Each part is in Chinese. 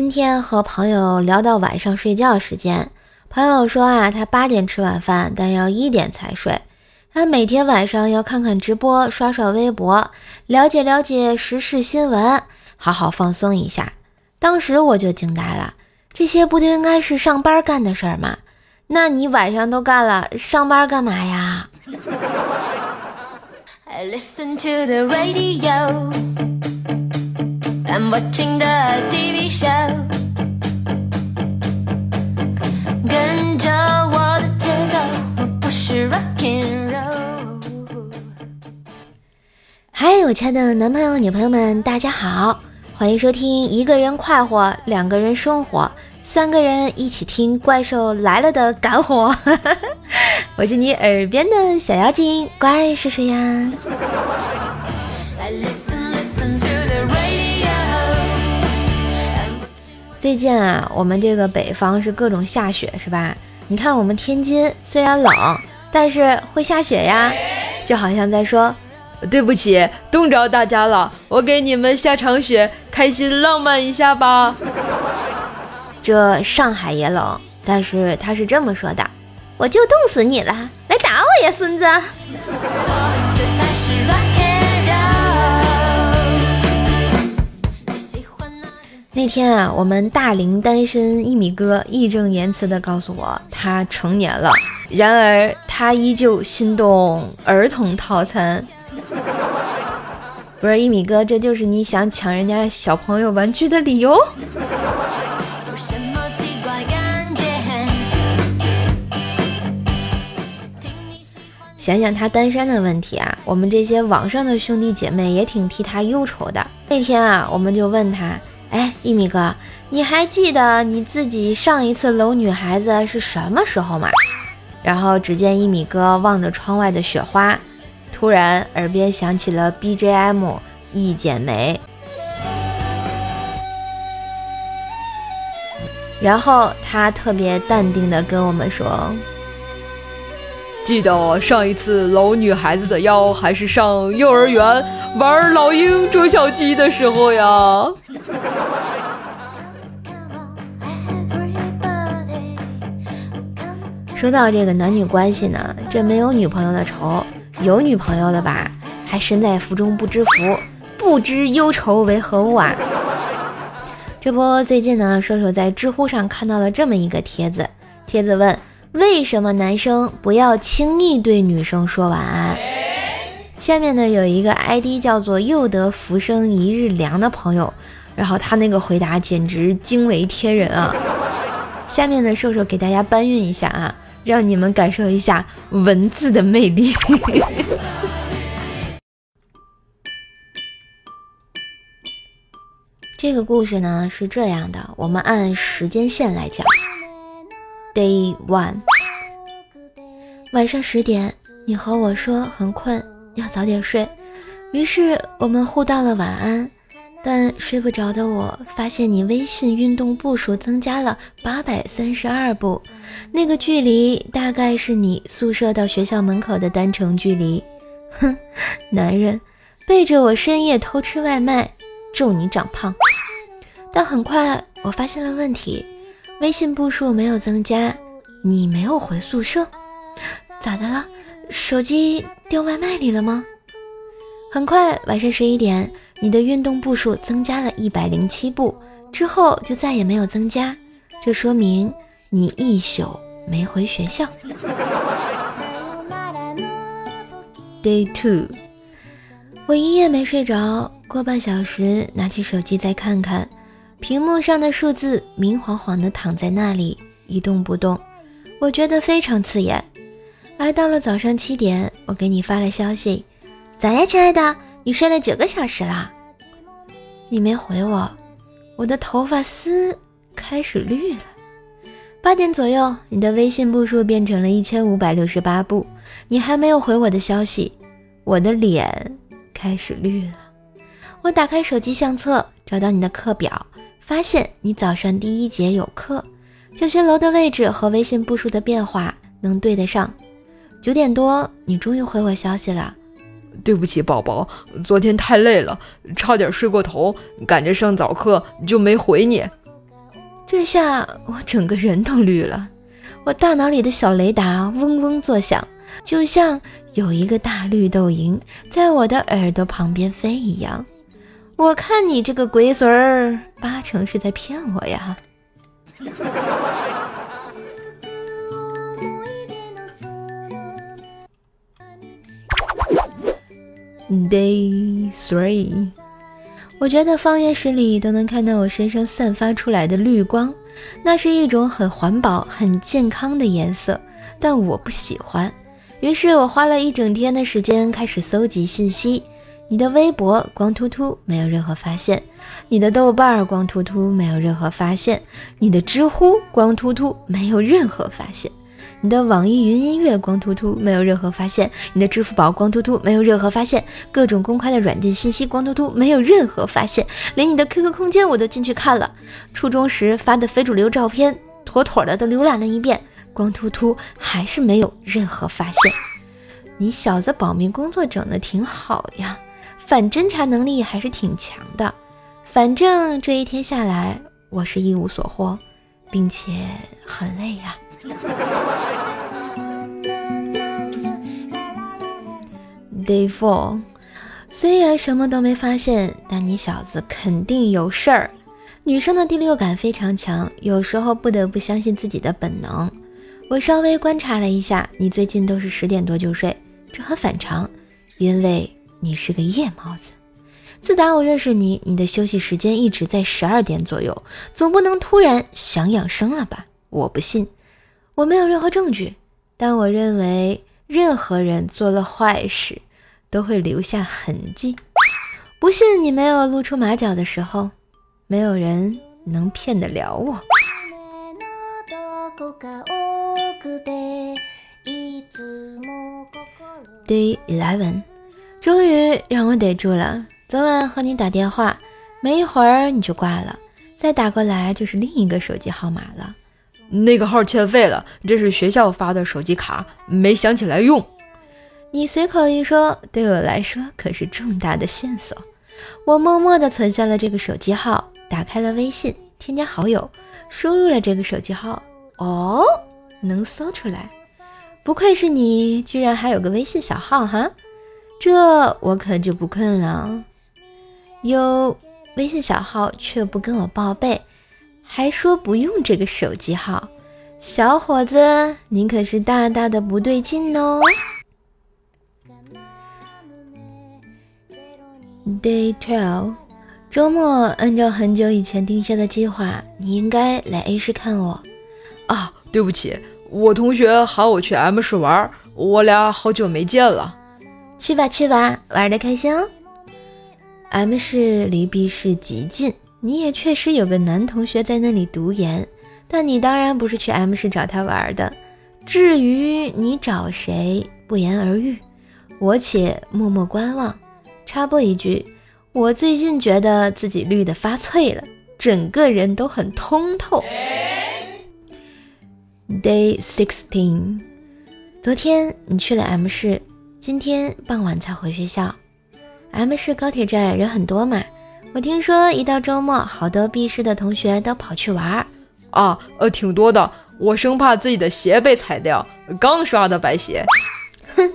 今天和朋友聊到晚上睡觉时间，朋友说啊，他八点吃晚饭，但要一点才睡。他每天晚上要看看直播，刷刷微博，了解了解时事新闻，好好放松一下。当时我就惊呆了，这些不就应该是上班干的事儿吗？那你晚上都干了，上班干嘛呀？嗨，我亲爱的男朋友、女朋友们，大家好，欢迎收听一个人快活，两个人生活，三个人一起听怪兽来了的干货。我是你耳边的小妖精，乖是谁呀？最近啊，我们这个北方是各种下雪，是吧？你看我们天津虽然冷，但是会下雪呀，就好像在说。对不起，冻着大家了。我给你们下场雪，开心浪漫一下吧。这上海也冷，但是他是这么说的：“我就冻死你了，来打我呀，孙子！”那天啊，我们大龄单身一米哥义正言辞地告诉我，他成年了，然而他依旧心动儿童套餐。不是一米哥，这就是你想抢人家小朋友玩具的理由？想想他单身的问题啊，我们这些网上的兄弟姐妹也挺替他忧愁的。那天啊，我们就问他：“哎，一米哥，你还记得你自己上一次搂女孩子是什么时候吗？”然后只见一米哥望着窗外的雪花。突然，耳边响起了 BGM《一剪梅》，然后他特别淡定的跟我们说：“记得上一次搂女孩子的腰，还是上幼儿园玩老鹰捉小鸡的时候呀。”说到这个男女关系呢，这没有女朋友的愁。有女朋友的吧，还身在福中不知福，不知忧愁为何物啊！这不，最近呢，瘦瘦在知乎上看到了这么一个帖子，帖子问：为什么男生不要轻易对女生说晚安？下面呢有一个 ID 叫做“又得浮生一日凉”的朋友，然后他那个回答简直惊为天人啊！下面呢，瘦瘦给大家搬运一下啊。让你们感受一下文字的魅力。这个故事呢是这样的，我们按时间线来讲。Day one，晚上十点，你和我说很困，要早点睡，于是我们互道了晚安。但睡不着的我发现你微信运动步数增加了八百三十二步，那个距离大概是你宿舍到学校门口的单程距离。哼，男人背着我深夜偷吃外卖，祝你长胖。但很快我发现了问题，微信步数没有增加，你没有回宿舍，咋的了？手机掉外卖里了吗？很快晚上十一点。你的运动步数增加了一百零七步，之后就再也没有增加，这说明你一宿没回学校。Day two，我一夜没睡着，过半小时拿起手机再看看，屏幕上的数字明晃晃的躺在那里一动不动，我觉得非常刺眼。而到了早上七点，我给你发了消息，咋呀，亲爱的？你睡了九个小时了，你没回我，我的头发丝开始绿了。八点左右，你的微信步数变成了一千五百六十八步，你还没有回我的消息，我的脸开始绿了。我打开手机相册，找到你的课表，发现你早上第一节有课，教学楼的位置和微信步数的变化能对得上。九点多，你终于回我消息了。对不起，宝宝，昨天太累了，差点睡过头，赶着上早课就没回你。这下我整个人都绿了，我大脑里的小雷达嗡嗡作响，就像有一个大绿豆蝇在我的耳朵旁边飞一样。我看你这个龟孙儿，八成是在骗我呀。Day three，我觉得方圆十里都能看到我身上散发出来的绿光，那是一种很环保、很健康的颜色，但我不喜欢。于是我花了一整天的时间开始搜集信息。你的微博光秃秃，没有任何发现；你的豆瓣儿光秃秃，没有任何发现；你的知乎光秃秃，没有任何发现；你的网易云音乐光秃秃，没有任何发现；你的支付宝光秃秃，没有任何发现；各种公开的软件信息光秃秃，没有任何发现；连你的 QQ 空间我都进去看了，初中时发的非主流照片，妥妥的都浏览了一遍，光秃秃，还是没有任何发现。你小子保密工作整的挺好呀！反侦查能力还是挺强的，反正这一天下来，我是一无所获，并且很累呀。Day four，虽然什么都没发现，但你小子肯定有事儿。女生的第六感非常强，有时候不得不相信自己的本能。我稍微观察了一下，你最近都是十点多就睡，这很反常，因为。你是个夜猫子，自打我认识你，你的休息时间一直在十二点左右，总不能突然想养生了吧？我不信，我没有任何证据，但我认为任何人做了坏事都会留下痕迹。不信你没有露出马脚的时候，没有人能骗得了我。Day eleven。终于让我逮住了。昨晚和你打电话，没一会儿你就挂了，再打过来就是另一个手机号码了。那个号欠费了，这是学校发的手机卡，没想起来用。你随口一说，对我来说可是重大的线索。我默默地存下了这个手机号，打开了微信，添加好友，输入了这个手机号。哦，能搜出来，不愧是你，居然还有个微信小号哈。这我可就不困了，有微信小号却不跟我报备，还说不用这个手机号，小伙子，你可是大大的不对劲哦。Day twelve，周末按照很久以前定下的计划，你应该来 A 市看我。啊，对不起，我同学喊我去 M 市玩，我俩好久没见了。去吧去吧，玩的开心哦。M 市离 B 市极近，你也确实有个男同学在那里读研，但你当然不是去 M 市找他玩的。至于你找谁，不言而喻，我且默默观望。插播一句，我最近觉得自己绿的发脆了，整个人都很通透。Day sixteen，昨天你去了 M 市。今天傍晚才回学校，M 市高铁站人很多嘛。我听说一到周末，好多 B 市的同学都跑去玩儿啊，呃，挺多的。我生怕自己的鞋被踩掉，刚刷的白鞋。哼，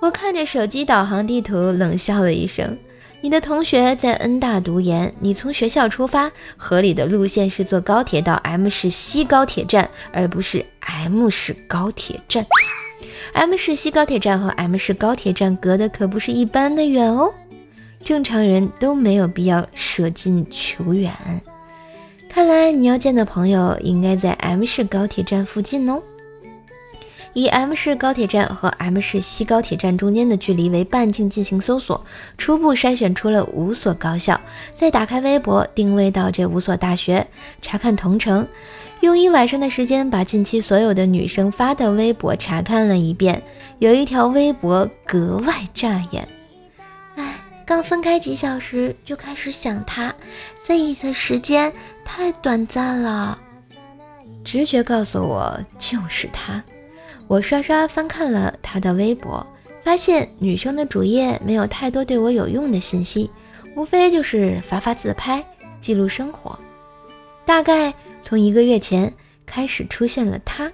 我看着手机导航地图，冷笑了一声。你的同学在 N 大读研，你从学校出发，合理的路线是坐高铁到 M 市西高铁站，而不是 M 市高铁站。M 市西高铁站和 M 市高铁站隔的可不是一般的远哦，正常人都没有必要舍近求远。看来你要见的朋友应该在 M 市高铁站附近哦。以 M 市高铁站和 M 市西高铁站中间的距离为半径进行搜索，初步筛选出了五所高校。再打开微博，定位到这五所大学，查看同城。用一晚上的时间把近期所有的女生发的微博查看了一遍，有一条微博格外扎眼。刚分开几小时就开始想他，在一起的时间太短暂了。直觉告诉我就是他。我刷刷翻看了他的微博，发现女生的主页没有太多对我有用的信息，无非就是发发自拍，记录生活。大概从一个月前开始出现了他，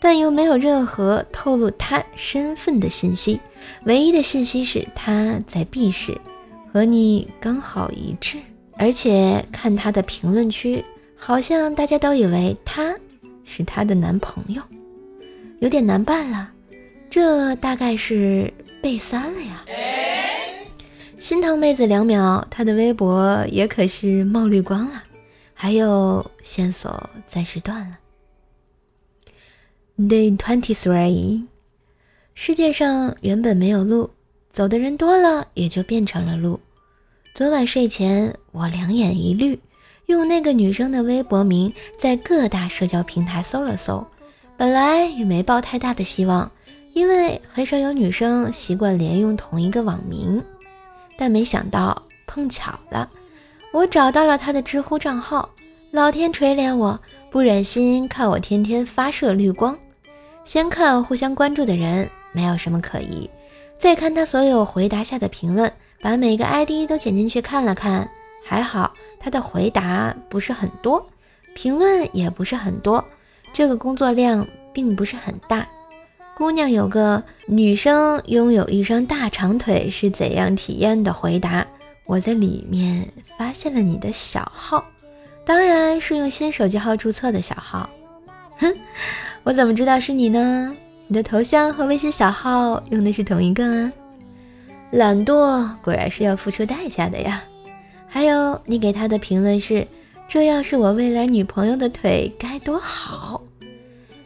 但又没有任何透露他身份的信息。唯一的信息是他在 B 市，和你刚好一致。而且看他的评论区，好像大家都以为他是他的男朋友，有点难办了。这大概是被删了呀。心疼妹子两秒，她的微博也可是冒绿光了，还有线索暂时断了。Day twenty three，世界上原本没有路，走的人多了，也就变成了路。昨晚睡前，我两眼一绿，用那个女生的微博名在各大社交平台搜了搜，本来也没抱太大的希望，因为很少有女生习惯连用同一个网名。但没想到碰巧了，我找到了她的知乎账号。老天垂怜我，不忍心看我天天发射绿光。先看互相关注的人，没有什么可疑。再看他所有回答下的评论，把每个 ID 都剪进去看了看，还好他的回答不是很多，评论也不是很多，这个工作量并不是很大。姑娘有个女生拥有一双大长腿是怎样体验的回答？我在里面发现了你的小号，当然是用新手机号注册的小号。哼，我怎么知道是你呢？你的头像和微信小号用的是同一个啊！懒惰果然是要付出代价的呀。还有，你给他的评论是：这要是我未来女朋友的腿该多好。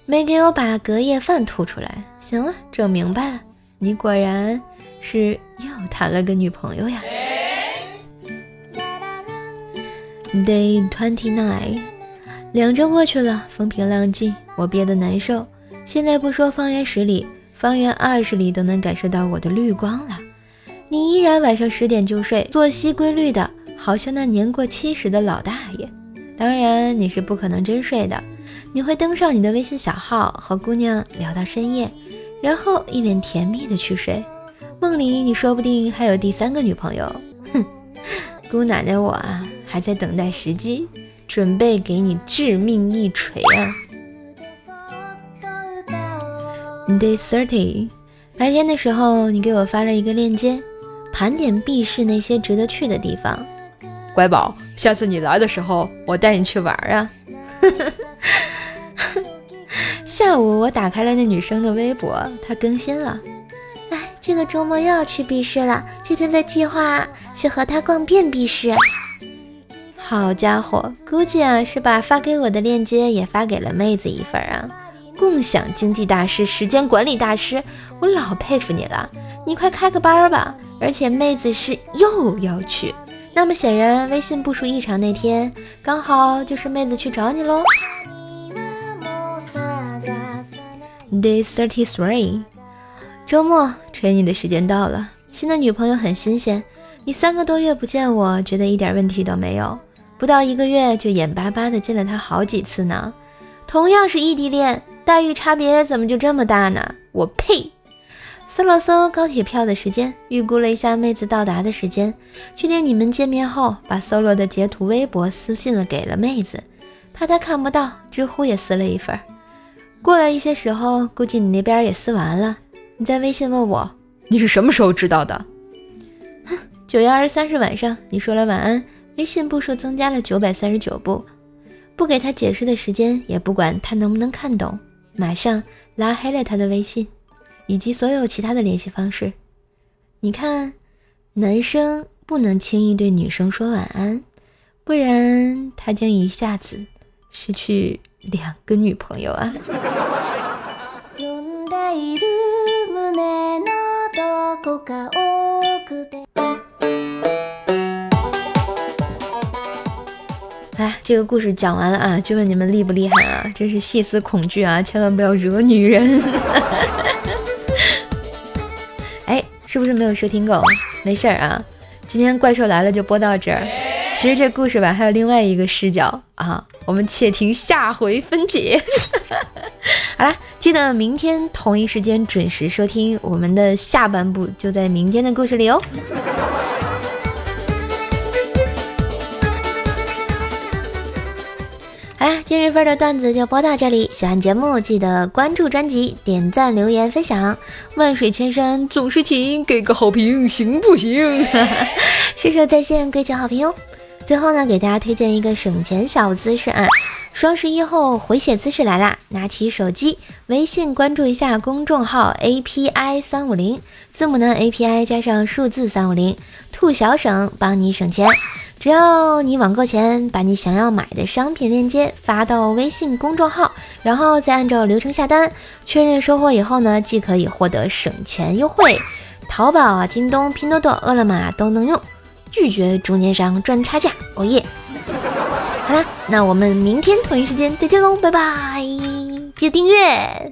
没给我把隔夜饭吐出来。行了，整明白了，你果然是又谈了个女朋友呀。Day twenty nine，两周过去了，风平浪静，我憋得难受。现在不说方圆十里，方圆二十里都能感受到我的绿光了。你依然晚上十点就睡，作息规律的，好像那年过七十的老大爷。当然，你是不可能真睡的。你会登上你的微信小号和姑娘聊到深夜，然后一脸甜蜜的去睡。梦里你说不定还有第三个女朋友。哼，姑奶奶我啊，还在等待时机，准备给你致命一锤啊！Day thirty，白天的时候你给我发了一个链接，盘点 B 市那些值得去的地方。乖宝，下次你来的时候，我带你去玩啊！下午我打开了那女生的微博，她更新了。哎，这个周末又要去 B 市了，今天的计划是和她逛遍 B 市。好家伙，估计啊是把发给我的链接也发给了妹子一份啊！共享经济大师、时间管理大师，我老佩服你了，你快开个班吧！而且妹子是又要去，那么显然微信部署异常那天，刚好就是妹子去找你喽。Day thirty three，周末吹你的时间到了。新的女朋友很新鲜，你三个多月不见，我觉得一点问题都没有。不到一个月就眼巴巴的见了她好几次呢。同样是异地恋，待遇差别怎么就这么大呢？我呸！搜了搜高铁票的时间，预估了一下妹子到达的时间，确定你们见面后，把搜罗的截图微博私信了给了妹子，怕她看不到，知乎也撕了一份。过了一些时候，估计你那边也撕完了。你在微信问我，你是什么时候知道的？哼，九月二十三日晚上，你说了晚安，微信步数增加了九百三十九步。不给他解释的时间，也不管他能不能看懂，马上拉黑了他的微信，以及所有其他的联系方式。你看，男生不能轻易对女生说晚安，不然他将一下子失去。两个女朋友啊！哎，这个故事讲完了啊，就问你们厉不厉害啊？真是细思恐惧啊，千万不要惹女人。哎，是不是没有收听够？没事儿啊，今天怪兽来了就播到这儿。其实这故事吧，还有另外一个视角啊，我们且听下回分解。好啦，记得明天同一时间准时收听我们的下半部，就在明天的故事里哦。今日份的段子就播到这里。喜欢节目记得关注专辑、点赞、留言、分享。万水千山总是情，给个好评行不行？射手在线，跪求好评哦。最后呢，给大家推荐一个省钱小姿势啊！双十一后回血姿势来啦！拿起手机，微信关注一下公众号 API 三五零，字母呢 API 加上数字三五零，兔小省帮你省钱。只要你网购前把你想要买的商品链接发到微信公众号，然后再按照流程下单，确认收货以后呢，既可以获得省钱优惠，淘宝啊、京东、拼多多、饿了么都能用。拒绝中间商赚差价，哦耶！好啦，那我们明天同一时间再见喽，拜拜！记得订阅。